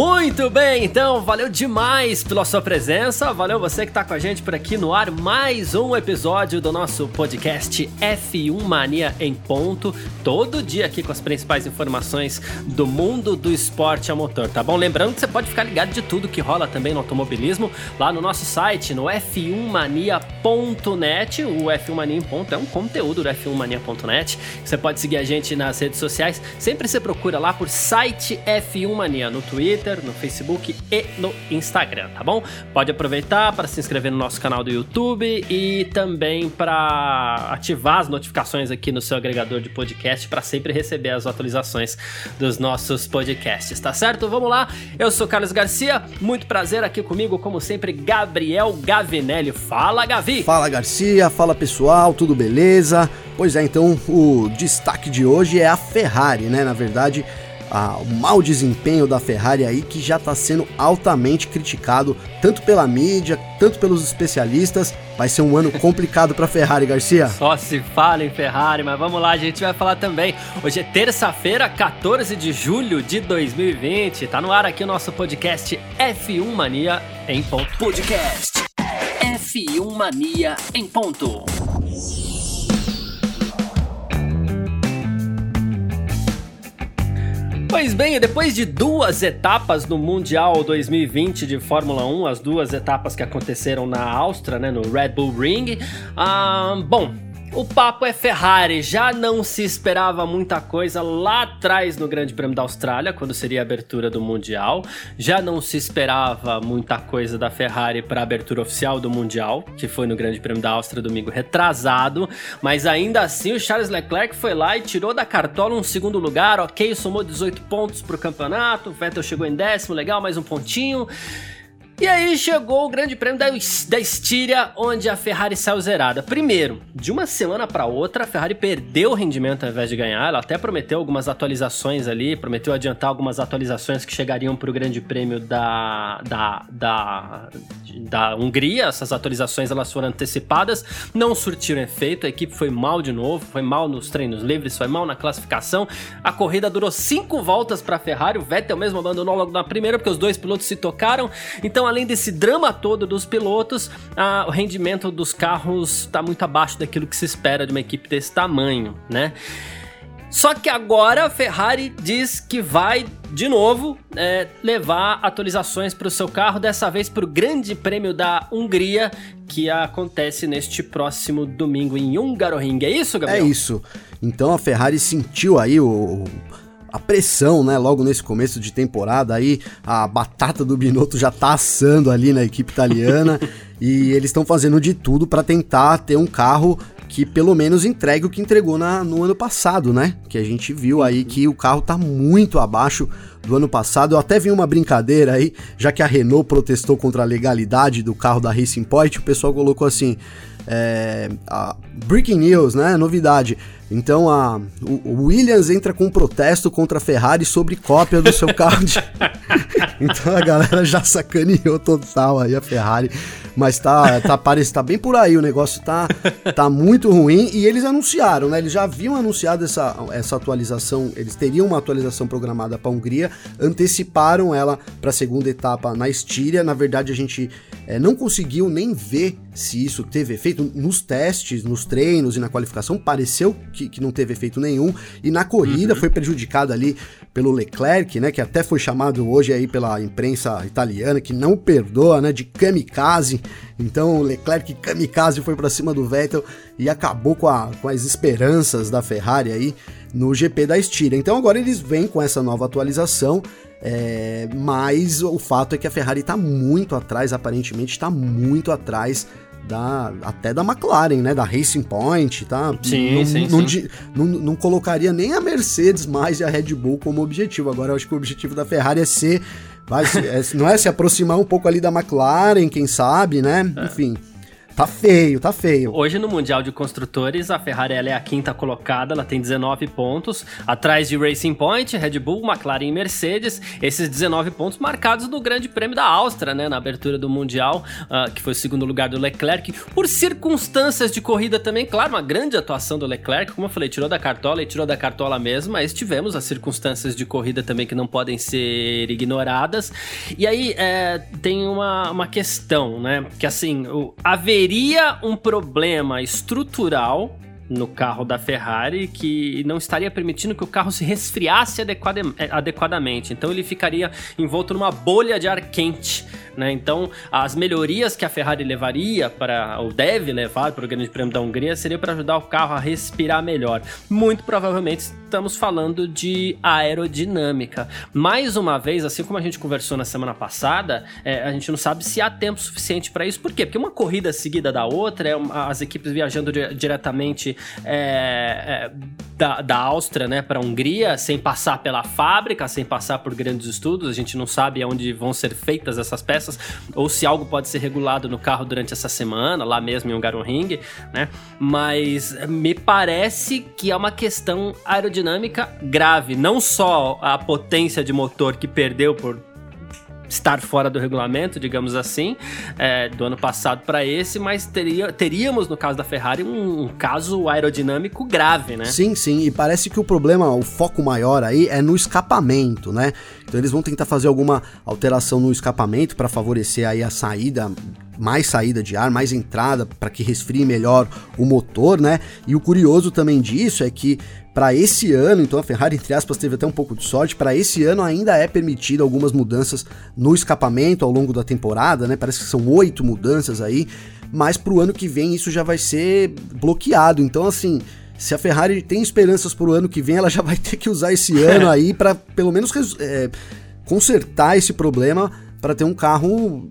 Muito bem, então, valeu demais pela sua presença, valeu você que está com a gente por aqui no ar, mais um episódio do nosso podcast F1 Mania em ponto, todo dia aqui com as principais informações do mundo do esporte a motor, tá bom? Lembrando que você pode ficar ligado de tudo que rola também no automobilismo lá no nosso site, no f1mania.net, o F1 Mania em ponto é um conteúdo do f1mania.net, você pode seguir a gente nas redes sociais, sempre você procura lá por site F1 Mania no Twitter, Twitter, no Facebook e no Instagram, tá bom? Pode aproveitar para se inscrever no nosso canal do YouTube e também para ativar as notificações aqui no seu agregador de podcast para sempre receber as atualizações dos nossos podcasts, tá certo? Vamos lá. Eu sou Carlos Garcia, muito prazer aqui comigo, como sempre, Gabriel Gavinelli. Fala, Gavi! Fala, Garcia. Fala, pessoal. Tudo beleza? Pois é, então o destaque de hoje é a Ferrari, né? Na verdade, a, o mau desempenho da Ferrari aí que já está sendo altamente criticado tanto pela mídia, tanto pelos especialistas. Vai ser um ano complicado para a Ferrari, Garcia. Só se fala em Ferrari, mas vamos lá, a gente vai falar também. Hoje é terça-feira, 14 de julho de 2020. Tá no ar aqui o nosso podcast F1 Mania em ponto. Podcast F1 Mania em ponto. Pois bem, depois de duas etapas no Mundial 2020 de Fórmula 1, as duas etapas que aconteceram na Áustria, né, no Red Bull Ring, ah, bom, o papo é Ferrari, já não se esperava muita coisa lá atrás no Grande Prêmio da Austrália, quando seria a abertura do Mundial. Já não se esperava muita coisa da Ferrari para a abertura oficial do Mundial, que foi no Grande Prêmio da Áustria domingo retrasado. Mas ainda assim, o Charles Leclerc foi lá e tirou da cartola um segundo lugar, ok, somou 18 pontos para o campeonato. O Vettel chegou em décimo, legal, mais um pontinho. E aí chegou o grande prêmio da, da Estíria, onde a Ferrari saiu zerada. Primeiro, de uma semana para outra, a Ferrari perdeu o rendimento ao invés de ganhar. Ela até prometeu algumas atualizações ali, prometeu adiantar algumas atualizações que chegariam para o grande prêmio da, da, da, da Hungria. Essas atualizações elas foram antecipadas, não surtiram efeito. A equipe foi mal de novo, foi mal nos treinos livres, foi mal na classificação. A corrida durou cinco voltas para a Ferrari. O Vettel mesmo abandonou logo na primeira, porque os dois pilotos se tocaram. Então, além desse drama todo dos pilotos, a, o rendimento dos carros está muito abaixo daquilo que se espera de uma equipe desse tamanho, né? Só que agora a Ferrari diz que vai de novo é, levar atualizações para o seu carro, dessa vez para o Grande Prêmio da Hungria, que acontece neste próximo domingo em Hungaroring. É isso, Gabriel? É isso. Então a Ferrari sentiu aí o, a pressão, né? Logo nesse começo de temporada aí, a batata do Binotto já tá assando ali na equipe italiana e eles estão fazendo de tudo para tentar ter um carro que pelo menos entregue o que entregou na, no ano passado, né? Que a gente viu aí que o carro tá muito abaixo do ano passado. Eu até vi uma brincadeira aí, já que a Renault protestou contra a legalidade do carro da Racing Point, o pessoal colocou assim: é, breaking news, né? Novidade. Então a, o, Williams entra com um protesto contra a Ferrari sobre cópia do seu carro de... então a galera já sacaneou total aí a Ferrari. Mas tá, tá, parece, tá bem por aí, o negócio tá, tá muito ruim. E eles anunciaram, né? Eles já haviam anunciado essa, essa atualização, eles teriam uma atualização programada para Hungria, anteciparam ela para a segunda etapa na Estíria. Na verdade, a gente é, não conseguiu nem ver se isso teve efeito nos testes, nos treinos e na qualificação. Pareceu que, que não teve efeito nenhum. E na corrida uhum. foi prejudicado ali pelo Leclerc, né? Que até foi chamado hoje aí pela imprensa italiana, que não perdoa, né? De kamikaze. Então o Leclerc kamikaze foi para cima do Vettel e acabou com, a, com as esperanças da Ferrari aí no GP da Estíria. Então agora eles vêm com essa nova atualização. É, mas o fato é que a Ferrari está muito atrás, aparentemente está muito atrás da, até da McLaren, né? Da Racing Point, tá? Sim, não, sim, não, sim. Não, não, colocaria nem a Mercedes mais e a Red Bull como objetivo. Agora eu acho que o objetivo da Ferrari é ser. Vai, é, não é se aproximar um pouco ali da McLaren, quem sabe, né? É. Enfim. Tá feio, tá feio. Hoje no Mundial de Construtores, a Ferrari é a quinta colocada, ela tem 19 pontos, atrás de Racing Point, Red Bull, McLaren e Mercedes. Esses 19 pontos marcados no Grande Prêmio da Áustria, né, na abertura do Mundial, uh, que foi o segundo lugar do Leclerc, por circunstâncias de corrida também, claro, uma grande atuação do Leclerc, como eu falei, tirou da cartola e tirou da cartola mesmo, mas tivemos as circunstâncias de corrida também que não podem ser ignoradas. E aí é, tem uma, uma questão, né, que assim, o, haveria teria um problema estrutural no carro da Ferrari que não estaria permitindo que o carro se resfriasse adequadamente. Então ele ficaria envolto numa bolha de ar quente né? Então, as melhorias que a Ferrari levaria para, ou deve levar para o Grande Prêmio da Hungria, seria para ajudar o carro a respirar melhor. Muito provavelmente estamos falando de aerodinâmica. Mais uma vez, assim como a gente conversou na semana passada, é, a gente não sabe se há tempo suficiente para isso. Por quê? Porque uma corrida seguida da outra, é as equipes viajando di diretamente é, é, da, da Áustria né, para a Hungria, sem passar pela fábrica, sem passar por grandes estudos, a gente não sabe onde vão ser feitas essas peças peças, ou se algo pode ser regulado no carro durante essa semana, lá mesmo em Hungaroring, né? Mas me parece que é uma questão aerodinâmica grave, não só a potência de motor que perdeu por estar fora do regulamento, digamos assim, é, do ano passado para esse, mas teria, teríamos, no caso da Ferrari, um, um, caso aerodinâmico grave, né? Sim, sim, e parece que o problema, o foco maior aí é no escapamento, né? Então eles vão tentar fazer alguma alteração no escapamento para favorecer aí a saída mais saída de ar, mais entrada para que resfrie melhor o motor, né? E o curioso também disso é que para esse ano, então a Ferrari, entre aspas, teve até um pouco de sorte. Para esse ano ainda é permitido algumas mudanças no escapamento ao longo da temporada, né? Parece que são oito mudanças aí, mas para o ano que vem isso já vai ser bloqueado. Então, assim, se a Ferrari tem esperanças para o ano que vem, ela já vai ter que usar esse ano aí para pelo menos é, consertar esse problema para ter um carro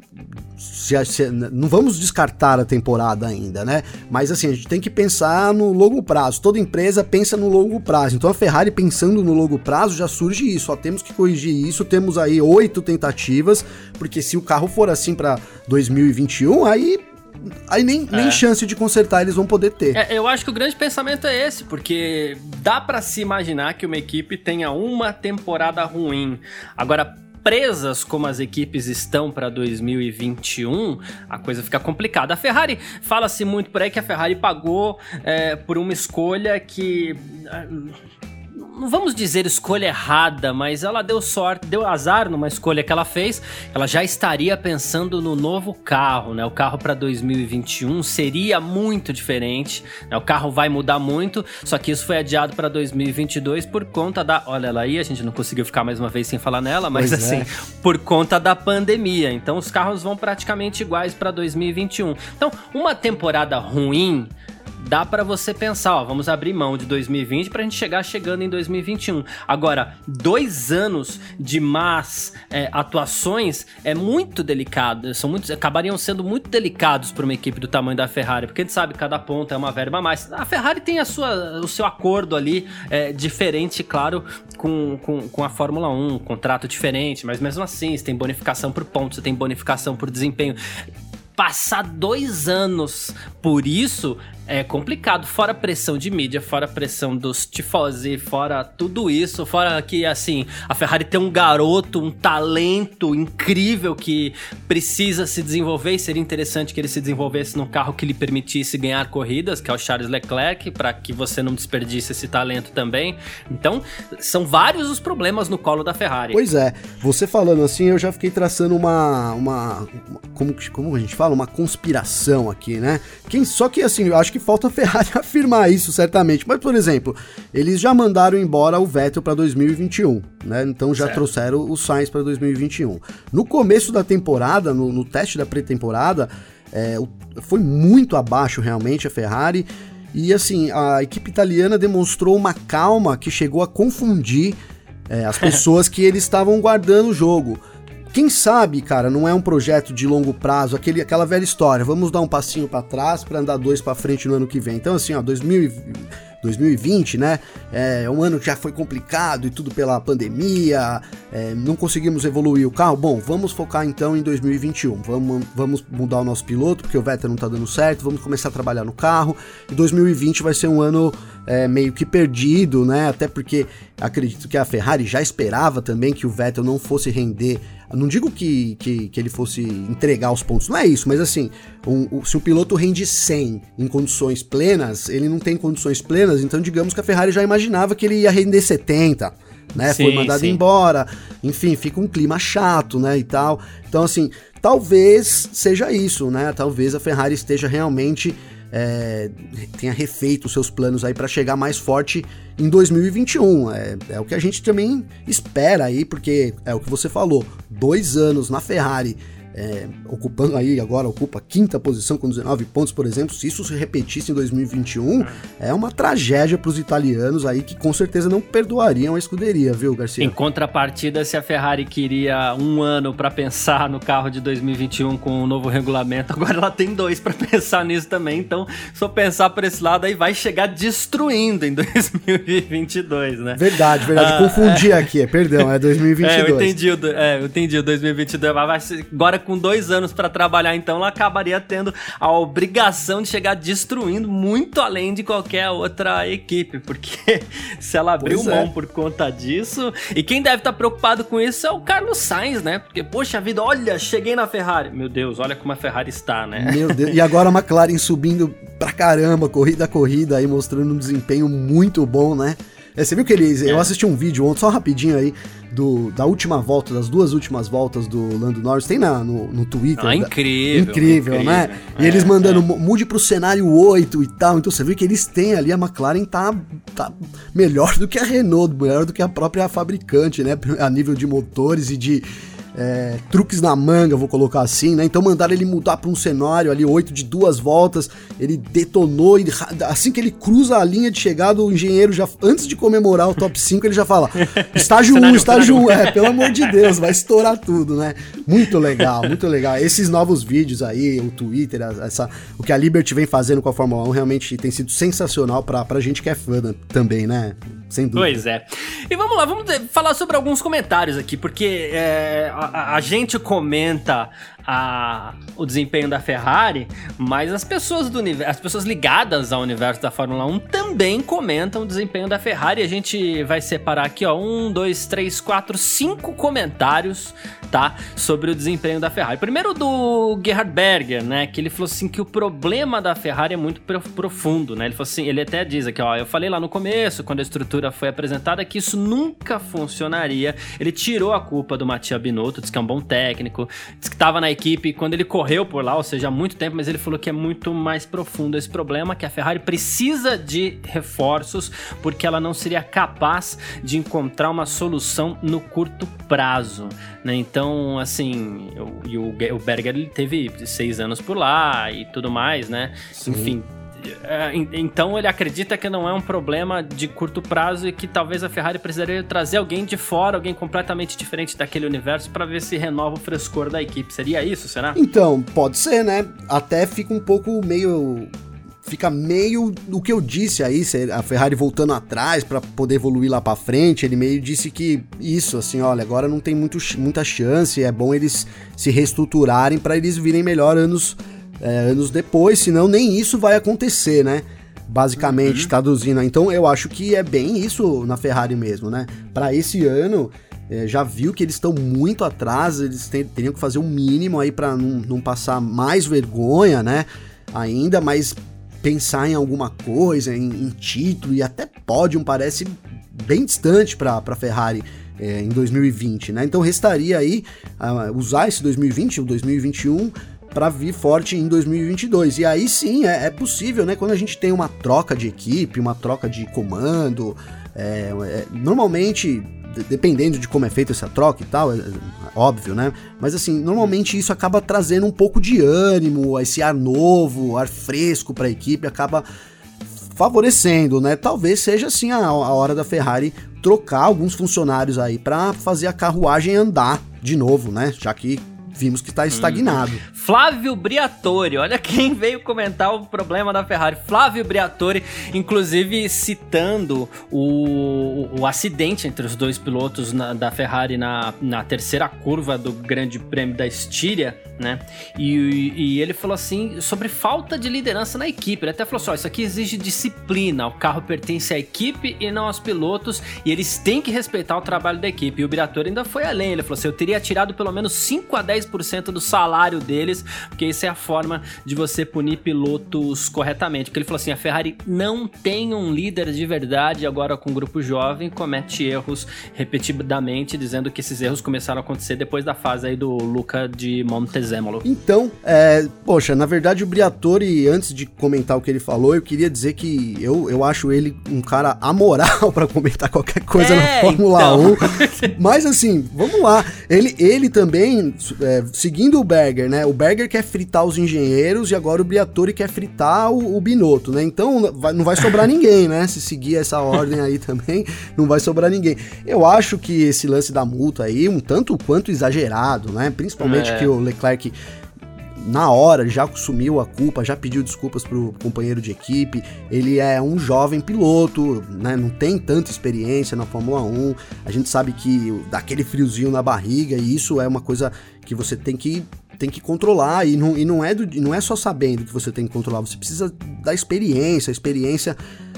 se, se, não vamos descartar a temporada ainda, né? Mas assim, a gente tem que pensar no longo prazo. Toda empresa pensa no longo prazo. Então a Ferrari pensando no longo prazo já surge isso. Ó, temos que corrigir isso. Temos aí oito tentativas, porque se o carro for assim para 2021, aí aí nem, é. nem chance de consertar eles vão poder ter. É, eu acho que o grande pensamento é esse, porque dá para se imaginar que uma equipe tenha uma temporada ruim. Agora, como as equipes estão para 2021, a coisa fica complicada. A Ferrari, fala-se muito por aí que a Ferrari pagou é, por uma escolha que não vamos dizer escolha errada, mas ela deu sorte, deu azar numa escolha que ela fez. Ela já estaria pensando no novo carro, né? O carro para 2021 seria muito diferente. Né? O carro vai mudar muito, só que isso foi adiado para 2022 por conta da. Olha ela aí, a gente não conseguiu ficar mais uma vez sem falar nela, mas pois assim, é. por conta da pandemia. Então os carros vão praticamente iguais para 2021. Então, uma temporada ruim dá para você pensar, ó, vamos abrir mão de 2020 para a gente chegar chegando em 2021. Agora, dois anos de más é, atuações é muito delicado, são muito, acabariam sendo muito delicados para uma equipe do tamanho da Ferrari, porque a gente sabe cada ponto é uma verba a mais. A Ferrari tem a sua, o seu acordo ali é, diferente, claro, com, com, com a Fórmula 1, um contrato diferente, mas mesmo assim, você tem bonificação por pontos, você tem bonificação por desempenho passar dois anos por isso é complicado. Fora a pressão de mídia, fora a pressão dos tifosi, fora tudo isso, fora que, assim, a Ferrari tem um garoto, um talento incrível que precisa se desenvolver e seria interessante que ele se desenvolvesse num carro que lhe permitisse ganhar corridas, que é o Charles Leclerc, para que você não desperdice esse talento também. Então, são vários os problemas no colo da Ferrari. Pois é, você falando assim, eu já fiquei traçando uma. uma como, como a gente fala? Uma conspiração aqui, né? Quem, só que, assim, eu acho que que falta a Ferrari afirmar isso, certamente. Mas, por exemplo, eles já mandaram embora o Vettel para 2021, né? Então já certo. trouxeram o Sainz para 2021. No começo da temporada, no, no teste da pré-temporada, é, foi muito abaixo realmente a Ferrari. E assim, a equipe italiana demonstrou uma calma que chegou a confundir é, as pessoas que eles estavam guardando o jogo. Quem sabe, cara, não é um projeto de longo prazo, aquele, aquela velha história. Vamos dar um passinho para trás para andar dois para frente no ano que vem. Então, assim, ó, 2000, 2020, né? É um ano que já foi complicado e tudo pela pandemia, é, não conseguimos evoluir o carro. Bom, vamos focar então em 2021. Vamos, vamos mudar o nosso piloto, porque o Vettel não tá dando certo, vamos começar a trabalhar no carro. E 2020 vai ser um ano é, meio que perdido, né? Até porque acredito que a Ferrari já esperava também que o Vettel não fosse render. Não digo que, que, que ele fosse entregar os pontos, não é isso, mas assim, um, um, se o piloto rende 100 em condições plenas, ele não tem condições plenas, então digamos que a Ferrari já imaginava que ele ia render 70. Né, sim, foi mandado sim. embora, enfim, fica um clima chato, né, e tal. Então, assim, talvez seja isso, né? Talvez a Ferrari esteja realmente é, tenha refeito os seus planos aí para chegar mais forte em 2021. É, é o que a gente também espera aí, porque é o que você falou, dois anos na Ferrari é, ocupando aí agora, ocupa a quinta posição com 19 pontos, por exemplo. Se isso se repetisse em 2021, é uma tragédia para os italianos aí que com certeza não perdoariam a escuderia, viu, Garcia? Em contrapartida, se a Ferrari queria um ano para pensar no carro de 2021 com o novo regulamento, agora ela tem dois para pensar nisso também. Então, se eu pensar por esse lado, aí vai chegar destruindo em 2022, né? Verdade, verdade. Ah, Confundi é... aqui, perdão, é 2022. É, eu entendi, é, eu entendi 2022, mas vai ser, agora com dois anos para trabalhar, então ela acabaria tendo a obrigação de chegar destruindo muito além de qualquer outra equipe, porque se ela abriu mão é. por conta disso, e quem deve estar tá preocupado com isso é o Carlos Sainz, né? Porque, poxa vida, olha, cheguei na Ferrari. Meu Deus, olha como a Ferrari está, né? Meu Deus, e agora a McLaren subindo pra caramba, corrida a corrida aí, mostrando um desempenho muito bom, né? É, você viu que eles. É. Eu assisti um vídeo ontem, só rapidinho aí, do, da última volta, das duas últimas voltas do Lando Norris, tem na, no, no Twitter. Ah, incrível, incrível. Incrível, né? É, e eles mandando, é. mude pro cenário 8 e tal. Então você vê que eles têm ali, a McLaren tá, tá melhor do que a Renault, melhor do que a própria fabricante, né? A nível de motores e de é, truques na manga, vou colocar assim, né? Então mandaram ele mudar para um cenário ali, oito de duas voltas, ele detonou, e assim que ele cruza a linha de chegada, o engenheiro já, antes de comemorar o top 5, ele já fala, estágio 1, um, estágio 1, um, é, pelo amor de Deus, vai estourar tudo, né? Muito legal, muito legal. Esses novos vídeos aí, o Twitter, essa, o que a Liberty vem fazendo com a Fórmula 1 realmente tem sido sensacional pra, pra gente que é fã também, né? Sem dúvida. Pois é. E vamos lá, vamos falar sobre alguns comentários aqui, porque é, a, a, gente comenta a, o desempenho da Ferrari, mas as pessoas do as pessoas ligadas ao universo da Fórmula 1 também comentam o desempenho da Ferrari. A gente vai separar aqui, ó, um, dois, três, quatro, cinco comentários, tá, sobre o desempenho da Ferrari. Primeiro do Gerhard Berger, né, que ele falou assim que o problema da Ferrari é muito profundo, né? Ele falou assim, ele até diz aqui, ó, eu falei lá no começo, quando a estrutura foi apresentada, que isso nunca funcionaria. Ele tirou a culpa do Mattia Binotto, disse que é um bom técnico, disse que estava na equipe quando ele correu por lá, ou seja, há muito tempo, mas ele falou que é muito mais profundo esse problema, que a Ferrari precisa de reforços porque ela não seria capaz de encontrar uma solução no curto prazo, né? Então, assim, o, o, o Berger ele teve seis anos por lá e tudo mais, né? Sim. Enfim, então ele acredita que não é um problema de curto prazo e que talvez a Ferrari precisaria trazer alguém de fora, alguém completamente diferente daquele universo para ver se renova o frescor da equipe. Seria isso, será? Então, pode ser, né? Até fica um pouco meio fica meio o que eu disse aí, a Ferrari voltando atrás para poder evoluir lá para frente, ele meio disse que isso, assim, olha, agora não tem muito, muita chance, é bom eles se reestruturarem para eles virem melhor anos é, anos depois, senão nem isso vai acontecer, né? Basicamente, uhum. traduzindo. Então eu acho que é bem isso na Ferrari mesmo, né? Para esse ano, é, já viu que eles estão muito atrás, eles tem, teriam que fazer o um mínimo aí para não, não passar mais vergonha, né? Ainda, mas pensar em alguma coisa, em, em título e até pódio parece bem distante para a Ferrari. É, em 2020, né? Então restaria aí uh, usar esse 2020, o 2021 para vir forte em 2022. E aí sim, é, é, possível, né? Quando a gente tem uma troca de equipe, uma troca de comando, é, é, normalmente, dependendo de como é feita essa troca e tal, é, é, óbvio, né? Mas assim, normalmente isso acaba trazendo um pouco de ânimo, esse ar novo, ar fresco para a equipe, acaba favorecendo, né? Talvez seja assim a, a hora da Ferrari trocar alguns funcionários aí para fazer a carruagem andar de novo, né? Já que vimos que está estagnado. Hum. Flávio Briatore, olha quem veio comentar o problema da Ferrari. Flávio Briatore, inclusive citando o, o acidente entre os dois pilotos na, da Ferrari na, na terceira curva do Grande Prêmio da Estíria, né? E, e, ele falou assim sobre falta de liderança na equipe. Ele até falou assim: ó, isso aqui exige disciplina. O carro pertence à equipe e não aos pilotos, e eles têm que respeitar o trabalho da equipe. E o Briatore ainda foi além. Ele falou assim: eu teria tirado pelo menos 5 a 10% do salário deles, porque isso é a forma de você punir pilotos corretamente. Porque ele falou assim: a Ferrari não tem um líder de verdade agora com um grupo jovem, comete erros repetidamente, dizendo que esses erros começaram a acontecer depois da fase aí do Luca de Montezemolo. Então, é, poxa, na verdade o Briatore, antes de comentar o que ele falou, eu queria dizer que eu, eu acho ele um cara amoral para comentar qualquer coisa é, na Fórmula então. 1. Mas assim, vamos lá. Ele, ele também, é, seguindo o Berger, né? O Berger quer fritar os engenheiros e agora o Briatore quer fritar o, o Binotto, né? Então vai, não vai sobrar ninguém, né? Se seguir essa ordem aí também, não vai sobrar ninguém. Eu acho que esse lance da multa aí, um tanto quanto exagerado, né? Principalmente é. que o Leclerc na hora já assumiu a culpa, já pediu desculpas pro companheiro de equipe. Ele é um jovem piloto, né? Não tem tanta experiência na Fórmula 1. A gente sabe que dá aquele friozinho na barriga e isso é uma coisa que você tem que tem que controlar e não, e não é do, não é só sabendo que você tem que controlar, você precisa da experiência, a experiência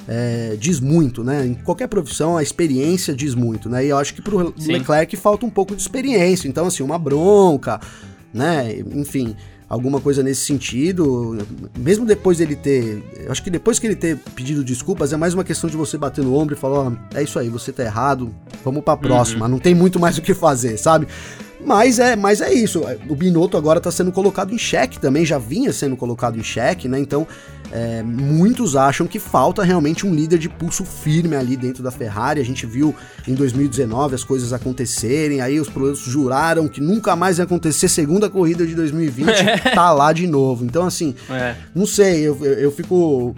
é, diz muito, né? Em qualquer profissão, a experiência diz muito, né? E eu acho que pro Sim. Leclerc falta um pouco de experiência. Então, assim, uma bronca, né? Enfim, alguma coisa nesse sentido. Mesmo depois dele ter. Acho que depois que ele ter pedido desculpas, é mais uma questão de você bater no ombro e falar: oh, é isso aí, você tá errado, vamos pra próxima. Uhum. Não tem muito mais o que fazer, sabe? Mas é, mas é isso. O Binotto agora está sendo colocado em xeque também, já vinha sendo colocado em xeque, né? Então, é, muitos acham que falta realmente um líder de pulso firme ali dentro da Ferrari. A gente viu em 2019 as coisas acontecerem, aí os pilotos juraram que nunca mais ia acontecer. Segunda corrida de 2020 tá lá de novo. Então, assim, é. não sei, eu, eu, eu fico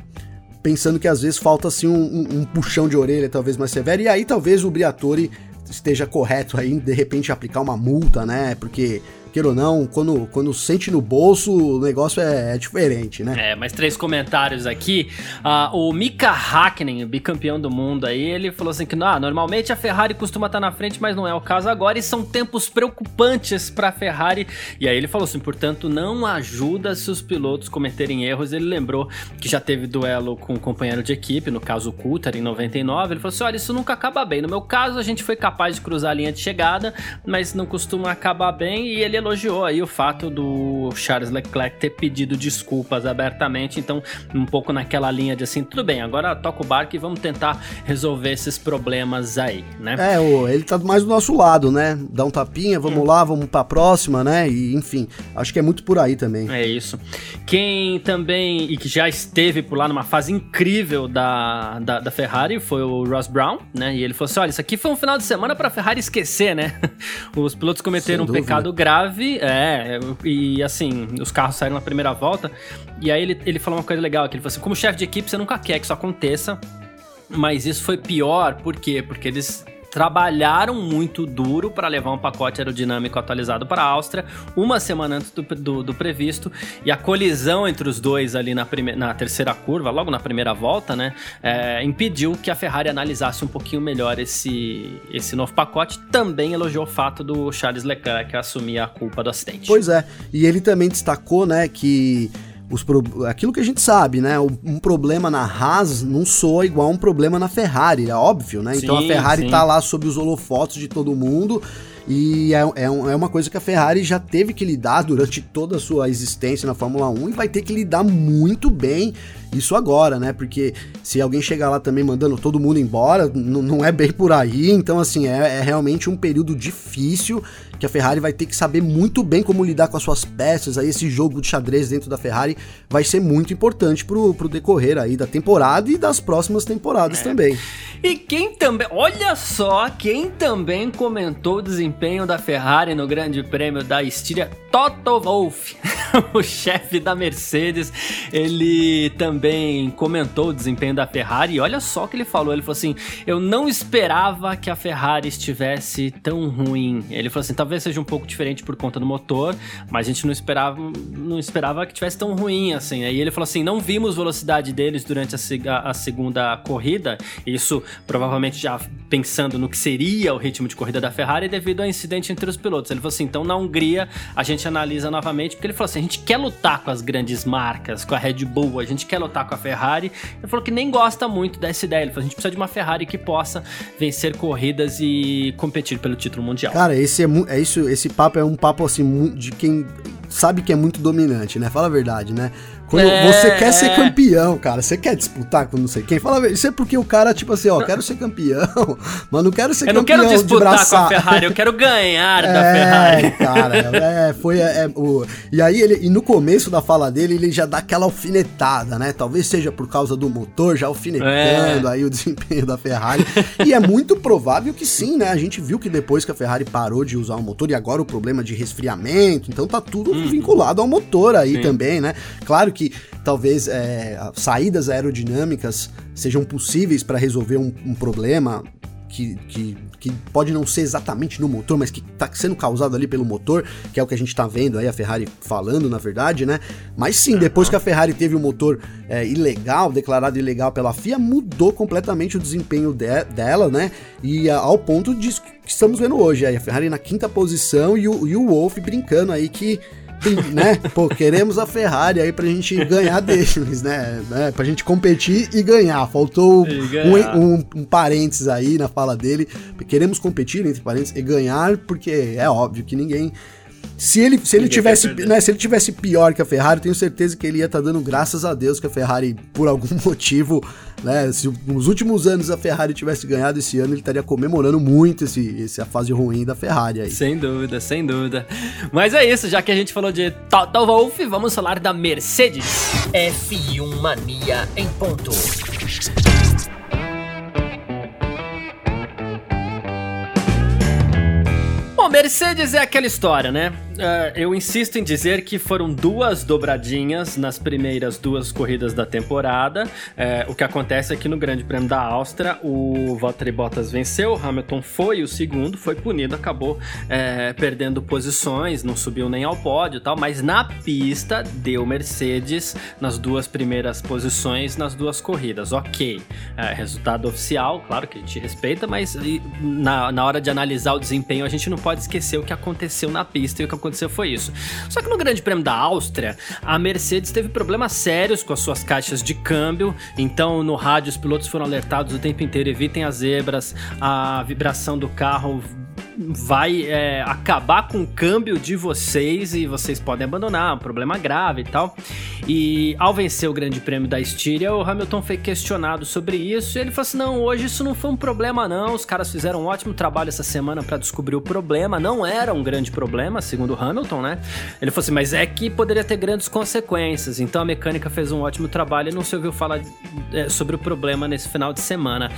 pensando que às vezes falta assim um, um, um, puxão de orelha talvez mais severo e aí talvez o Briatore esteja correto aí de repente aplicar uma multa, né? Porque queira ou não, quando, quando sente no bolso, o negócio é, é diferente, né? É, mas três comentários aqui. Uh, o Mika Hakkinen, bicampeão do mundo aí, ele falou assim que ah, normalmente a Ferrari costuma estar na frente, mas não é o caso agora, e são tempos preocupantes para a Ferrari. E aí ele falou assim, portanto, não ajuda se os pilotos cometerem erros. Ele lembrou que já teve duelo com um companheiro de equipe, no caso o Coulter, em 99. Ele falou assim, olha, isso nunca acaba bem. No meu caso, a gente foi capaz de cruzar a linha de chegada, mas não costuma acabar bem, e ele elogiou aí o fato do Charles Leclerc ter pedido desculpas abertamente, então um pouco naquela linha de assim, tudo bem, agora toca o barco e vamos tentar resolver esses problemas aí, né? É, ele tá mais do nosso lado, né? Dá um tapinha, vamos hum. lá, vamos pra próxima, né? E enfim, acho que é muito por aí também. É isso. Quem também, e que já esteve por lá numa fase incrível da, da, da Ferrari, foi o Ross Brown, né? E ele falou assim: olha, isso aqui foi um final de semana pra Ferrari esquecer, né? Os pilotos cometeram um pecado grave grave, é, e assim, os carros saíram na primeira volta, e aí ele, ele falou uma coisa legal, que ele falou assim, como chefe de equipe você nunca quer que isso aconteça, mas isso foi pior, por quê? Porque eles trabalharam muito duro para levar um pacote aerodinâmico atualizado para a Áustria, uma semana antes do, do, do, previsto, e a colisão entre os dois ali na, prime, na terceira curva, logo na primeira volta, né, é, impediu que a Ferrari analisasse um pouquinho melhor esse, esse novo pacote. Também elogiou o fato do Charles Leclerc assumir a culpa do acidente. Pois é, e ele também destacou, né, que os pro... aquilo que a gente sabe, né? Um problema na Haas não soa igual um problema na Ferrari, é óbvio, né? Sim, então a Ferrari sim. tá lá sob os holofotes de todo mundo. E é, é, é, uma coisa que a Ferrari já teve que lidar durante toda a sua existência na Fórmula 1 e vai ter que lidar muito bem isso agora, né? Porque se alguém chegar lá também mandando todo mundo embora, não é bem por aí. Então, assim, é, é realmente um período difícil que a Ferrari vai ter que saber muito bem como lidar com as suas peças. Aí esse jogo de xadrez dentro da Ferrari vai ser muito importante pro, pro decorrer aí da temporada e das próximas temporadas é. também. E quem também, olha só, quem também comentou o desempenho da Ferrari no Grande Prêmio da Estíria Toto Wolff, o chefe da Mercedes, ele também comentou o desempenho da Ferrari. E olha só o que ele falou: ele falou assim, eu não esperava que a Ferrari estivesse tão ruim. Ele falou assim, talvez seja um pouco diferente por conta do motor, mas a gente não esperava, não esperava que tivesse tão ruim assim. Aí ele falou assim, não vimos velocidade deles durante a, a segunda corrida. Isso provavelmente já pensando no que seria o ritmo de corrida da Ferrari devido ao incidente entre os pilotos. Ele falou assim, então na Hungria a gente analisa novamente, porque ele falou assim, a gente quer lutar com as grandes marcas, com a Red Bull, a gente quer lutar com a Ferrari. Ele falou que nem gosta muito dessa ideia. Ele falou, a gente precisa de uma Ferrari que possa vencer corridas e competir pelo título mundial. Cara, esse é, é isso, esse papo é um papo assim de quem sabe que é muito dominante, né? Fala a verdade, né? Quando é, você quer é. ser campeão, cara, você quer disputar com não sei quem. Fala, isso é porque o cara, tipo assim, ó, quero ser campeão, mas não quero ser eu campeão. Eu não quero disputar com a Ferrari, eu quero ganhar é, da Ferrari. Cara, é, foi. É, o, e aí, ele, e no começo da fala dele, ele já dá aquela alfinetada, né? Talvez seja por causa do motor, já alfinetando é. aí o desempenho da Ferrari. e é muito provável que sim, né? A gente viu que depois que a Ferrari parou de usar o motor e agora o problema de resfriamento, então tá tudo hum. vinculado ao motor aí sim. também, né? Claro que que talvez é, saídas aerodinâmicas sejam possíveis para resolver um, um problema que, que, que, pode não ser exatamente no motor, mas que está sendo causado ali pelo motor, que é o que a gente está vendo aí a Ferrari falando, na verdade, né? Mas sim, depois que a Ferrari teve o motor é, ilegal, declarado ilegal pela FIA, mudou completamente o desempenho de, dela, né? E a, ao ponto de que estamos vendo hoje, aí a Ferrari na quinta posição e o, e o Wolff brincando aí que né? Pô, queremos a Ferrari aí pra gente ganhar deles, né? né? Pra gente competir e ganhar. Faltou um, um, um parênteses aí na fala dele. Queremos competir, entre parênteses, e ganhar, porque é óbvio que ninguém se ele, se ele tivesse, né, se ele tivesse pior que a Ferrari, tenho certeza que ele ia estar tá dando graças a Deus que a Ferrari, por algum motivo, né, se nos últimos anos a Ferrari tivesse ganhado esse ano, ele estaria comemorando muito esse, essa fase ruim da Ferrari aí. Sem dúvida, sem dúvida. Mas é isso, já que a gente falou de Toto Wolff, vamos falar da Mercedes. F1 Mania em ponto. Mercedes é aquela história, né? Uh, eu insisto em dizer que foram duas dobradinhas nas primeiras duas corridas da temporada. Uh, o que acontece é que no Grande Prêmio da Áustria, o Valtteri Bottas venceu, o Hamilton foi o segundo, foi punido, acabou uh, perdendo posições, não subiu nem ao pódio tal, mas na pista deu Mercedes nas duas primeiras posições nas duas corridas. Ok, resultado oficial, claro que a gente respeita, mas na, na hora de analisar o desempenho a gente não pode esquecer o que aconteceu na pista e o que aconteceu foi isso. Só que no Grande Prêmio da Áustria, a Mercedes teve problemas sérios com as suas caixas de câmbio, então no rádio os pilotos foram alertados o tempo inteiro: evitem as zebras, a vibração do carro vai é, acabar com o câmbio de vocês e vocês podem abandonar, um problema grave e tal. E ao vencer o Grande Prêmio da Estíria, o Hamilton foi questionado sobre isso e ele falou assim: não, hoje isso não foi um problema, não. Os caras fizeram um ótimo trabalho essa semana para descobrir o problema. Não era um grande problema, segundo Hamilton, né? Ele falou assim: mas é que poderia ter grandes consequências. Então a mecânica fez um ótimo trabalho e não se ouviu falar é, sobre o problema nesse final de semana.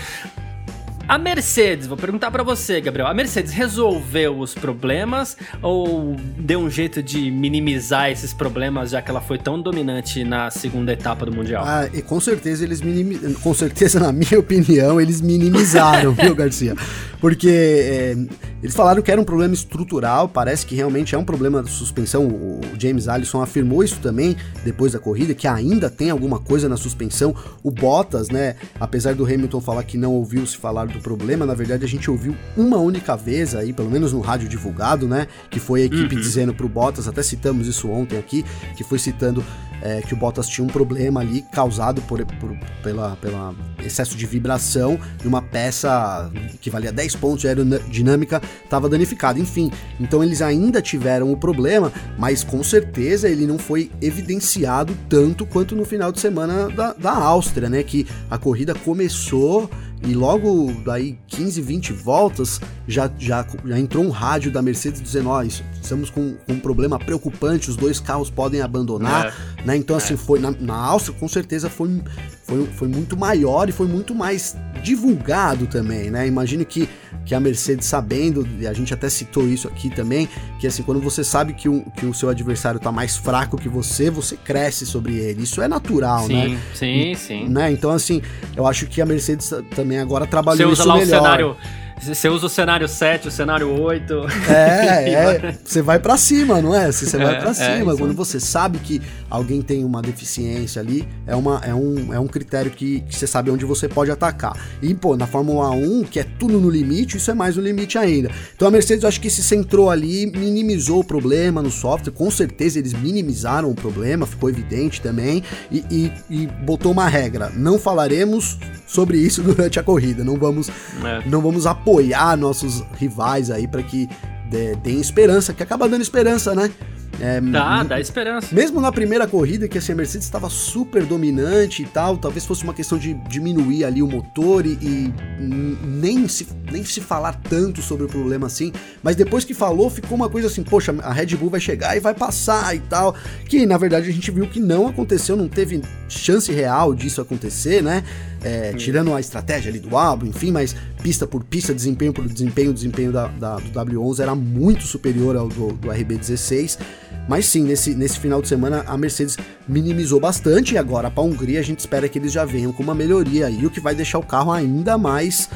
A Mercedes, vou perguntar para você, Gabriel. A Mercedes resolveu os problemas ou deu um jeito de minimizar esses problemas, já que ela foi tão dominante na segunda etapa do Mundial? Ah, e com certeza eles minimizaram. Com certeza, na minha opinião, eles minimizaram, viu, Garcia? Porque é, eles falaram que era um problema estrutural, parece que realmente é um problema de suspensão. O James Allison afirmou isso também depois da corrida, que ainda tem alguma coisa na suspensão. O Bottas, né, apesar do Hamilton falar que não ouviu se falar do problema, na verdade a gente ouviu uma única vez aí, pelo menos no rádio divulgado, né? Que foi a equipe uhum. dizendo pro Bottas, até citamos isso ontem aqui, que foi citando é, que o Bottas tinha um problema ali causado por, por pela, pela excesso de vibração de uma peça que valia 10 pontos de aerodinâmica estava danificada. Enfim, então eles ainda tiveram o problema, mas com certeza ele não foi evidenciado tanto quanto no final de semana da, da Áustria, né? Que a corrida começou e logo daí 15, 20 voltas já, já, já entrou um rádio da Mercedes dizendo: Ó, estamos com, com, um problema preocupante, os dois carros podem abandonar, é. né? Então, assim, é. foi na, na Áustria, com certeza foi, foi, foi muito maior e foi muito mais divulgado também, né? Imagine que, que a Mercedes sabendo, e a gente até citou isso aqui também, que assim, quando você sabe que o, que o seu adversário tá mais fraco que você, você cresce sobre ele. Isso é natural, sim, né? Sim, sim, sim. Né? Então, assim, eu acho que a Mercedes também agora trabalhou você usa isso lá melhor. O cenário você usa o cenário 7, o cenário 8. É, é. Você vai para cima, não é? Você, você vai para É, cima. é, Quando você sabe que alguém tem uma deficiência ali, é, uma, é, um, é um critério que, que você sabe onde você pode atacar. E, pô, na Fórmula 1, que é tudo no limite, isso é mais no limite ainda. Então a Mercedes, eu acho que se centrou ali, minimizou o problema no software. Com certeza eles minimizaram o problema, ficou evidente também. E, e, e botou uma regra: não falaremos sobre isso durante a corrida. Não vamos, É. não vamos apoiar nossos rivais aí para que dê- deem esperança, que acaba dando esperança, né? É, Dá, dá esperança. mesmo na primeira corrida, que assim, a Mercedes estava super dominante e tal, talvez fosse uma questão de diminuir ali o motor e, e nem, se, nem se falar tanto sobre o problema assim, mas depois que falou, ficou uma coisa assim, poxa, a Red Bull vai chegar e vai passar e tal, que na verdade a gente viu que não aconteceu, não teve chance real disso acontecer, né? É, tirando a estratégia ali do álbum, enfim, mas pista por pista, desempenho por desempenho, o desempenho da, da- do W11 era muito superior ao do, do RB16. Mas sim, nesse, nesse final de semana a Mercedes minimizou bastante e agora para a Hungria a gente espera que eles já venham com uma melhoria aí, o que vai deixar o carro ainda mais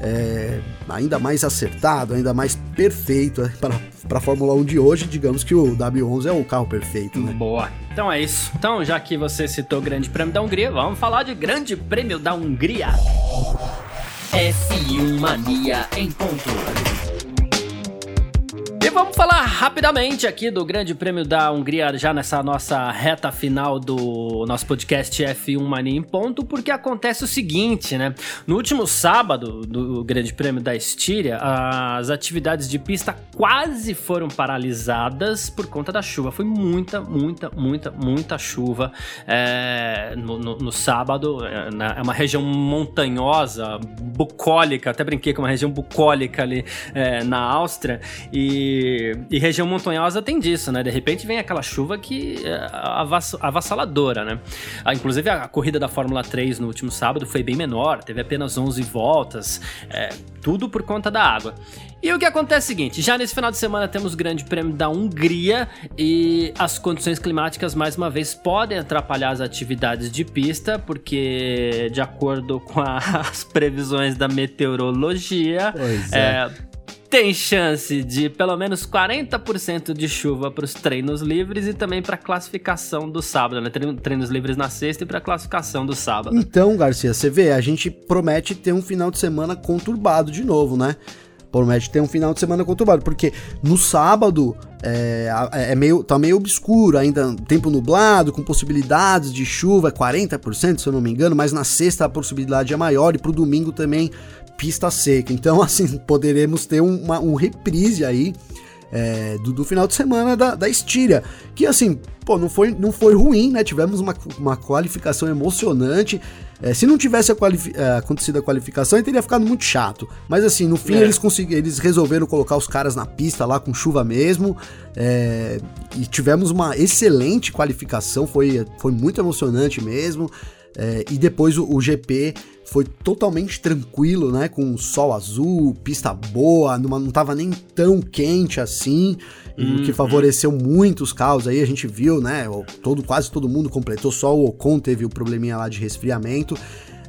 é, ainda mais acertado, ainda mais perfeito é, para a Fórmula 1 de hoje. Digamos que o W11 é o carro perfeito, né? Boa. Então é isso. Então, já que você citou o Grande Prêmio da Hungria, vamos falar de Grande Prêmio da Hungria. F1 Mania em ponto. Vamos falar rapidamente aqui do Grande Prêmio da Hungria, já nessa nossa reta final do nosso podcast F1 Mania em Ponto, porque acontece o seguinte, né? No último sábado do Grande Prêmio da Estíria, as atividades de pista quase foram paralisadas por conta da chuva. Foi muita, muita, muita, muita chuva é, no, no- no sábado. É, na- é uma região montanhosa, bucólica, até brinquei com uma região bucólica ali é, na Áustria. E, e região montanhosa tem disso, né? De repente vem aquela chuva que é avass- avassaladora, né? Ah, inclusive a corrida da Fórmula 3 no último sábado foi bem menor, teve apenas 11 voltas, é, tudo por conta da água. E o que acontece é o seguinte: já nesse final de semana temos o Grande Prêmio da Hungria e as condições climáticas, mais uma vez, podem atrapalhar as atividades de pista, porque, de acordo com a- as previsões da meteorologia, Pois é, tem chance de pelo menos 40% de chuva para os treinos livres e também para classificação do sábado, né? Treino- Treinos livres na sexta e para classificação do sábado. Então, Garcia, você vê, a gente promete ter um final de semana conturbado de novo, né? Promete ter um final de semana conturbado, porque no sábado é, a- é meio, tá meio obscuro, ainda tempo nublado, com possibilidades de chuva, 40%, se eu não me engano, mas na sexta a possibilidade é maior e pro domingo também pista seca. Então, assim, poderemos ter uma, um reprise aí é, do, do final de semana da, da Estíria. Que assim, pô, não foi, não foi ruim, né? Tivemos uma, uma qualificação emocionante. É, se não tivesse a é, acontecido a qualificação, teria ficado muito chato. Mas assim, no fim É. eles conseguiram, eles resolveram colocar os caras na pista lá com chuva mesmo. é, e tivemos uma excelente qualificação, foi, foi muito emocionante mesmo. É, e depois o, o GP foi totalmente tranquilo, né? Com sol azul, pista boa, numa, não tava nem tão quente assim, e o que favoreceu muito os carros aí, a gente viu, né? Todo, quase todo mundo completou, só o Ocon teve o probleminha lá de resfriamento.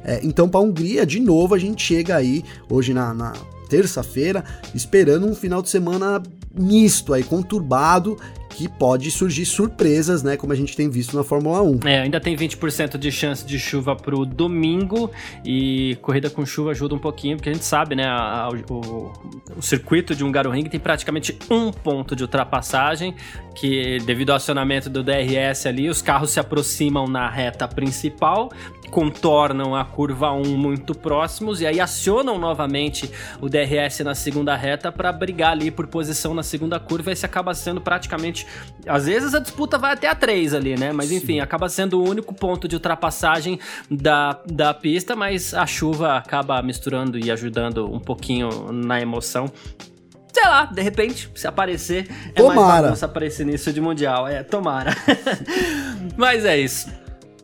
É, então, para a Hungria, de novo, a gente chega aí hoje na, na terça-feira, esperando um final de semana misto aí, conturbado, que pode surgir surpresas, né? Como a gente tem visto na Fórmula 1. É, ainda tem 20% de chance de chuva pro domingo e corrida com chuva ajuda um pouquinho, porque a gente sabe, né, a- a- o, o circuito de Hungaroring tem praticamente um ponto de ultrapassagem, que devido ao acionamento do DRS ali, os carros se aproximam na reta principal, contornam a curva 1 muito próximos e aí acionam novamente o DRS na segunda reta para brigar ali por posição na segunda curva e esse acaba sendo praticamente às vezes a disputa vai até a 3 ali, né? Mas enfim, acaba sendo o único ponto de ultrapassagem da, da pista, mas a chuva acaba misturando e ajudando um pouquinho na emoção. Sei lá, de repente, se aparecer, é mais Tomara. bagunça aparecer nisso de Mundial. É, tomara. mas é isso.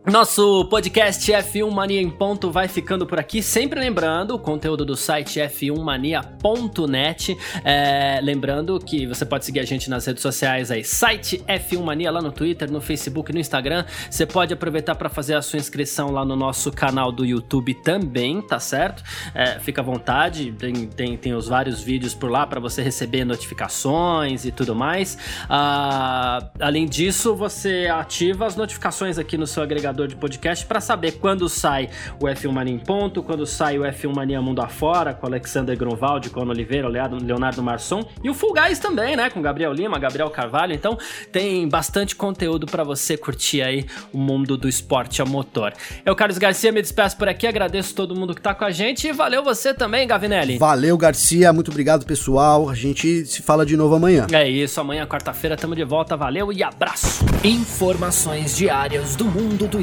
Nosso podcast F1 Mania em ponto vai ficando por aqui. Sempre lembrando o conteúdo do site f1mania.net. É, lembrando que você pode seguir a gente nas redes sociais aí, site F1 Mania lá no Twitter, no Facebook, no Instagram. Você pode aproveitar para fazer a sua inscrição lá no nosso canal do YouTube também, tá certo? É, fica à vontade, tem, tem, tem os vários vídeos por lá para você receber notificações e tudo mais. Ah, além disso, você ativa as notificações aqui no seu agregador de podcast para saber quando sai o F1 Mania em ponto, quando sai o F1 Mania Mundo Afora, com Alexander Grunwald, com Oliveira, Leonardo Marçon e o Full Guys também, né, com Gabriel Lima, Gabriel Carvalho. Então tem bastante conteúdo para você curtir aí o mundo do esporte a motor. Eu, Carlos Garcia, me despeço por aqui, agradeço todo mundo que tá com a gente e valeu você também, Gavinelli. Valeu, Garcia, muito obrigado, pessoal. A gente se fala de novo amanhã. É isso, amanhã, quarta-feira, tamo de volta. Valeu e abraço. Informações diárias do mundo do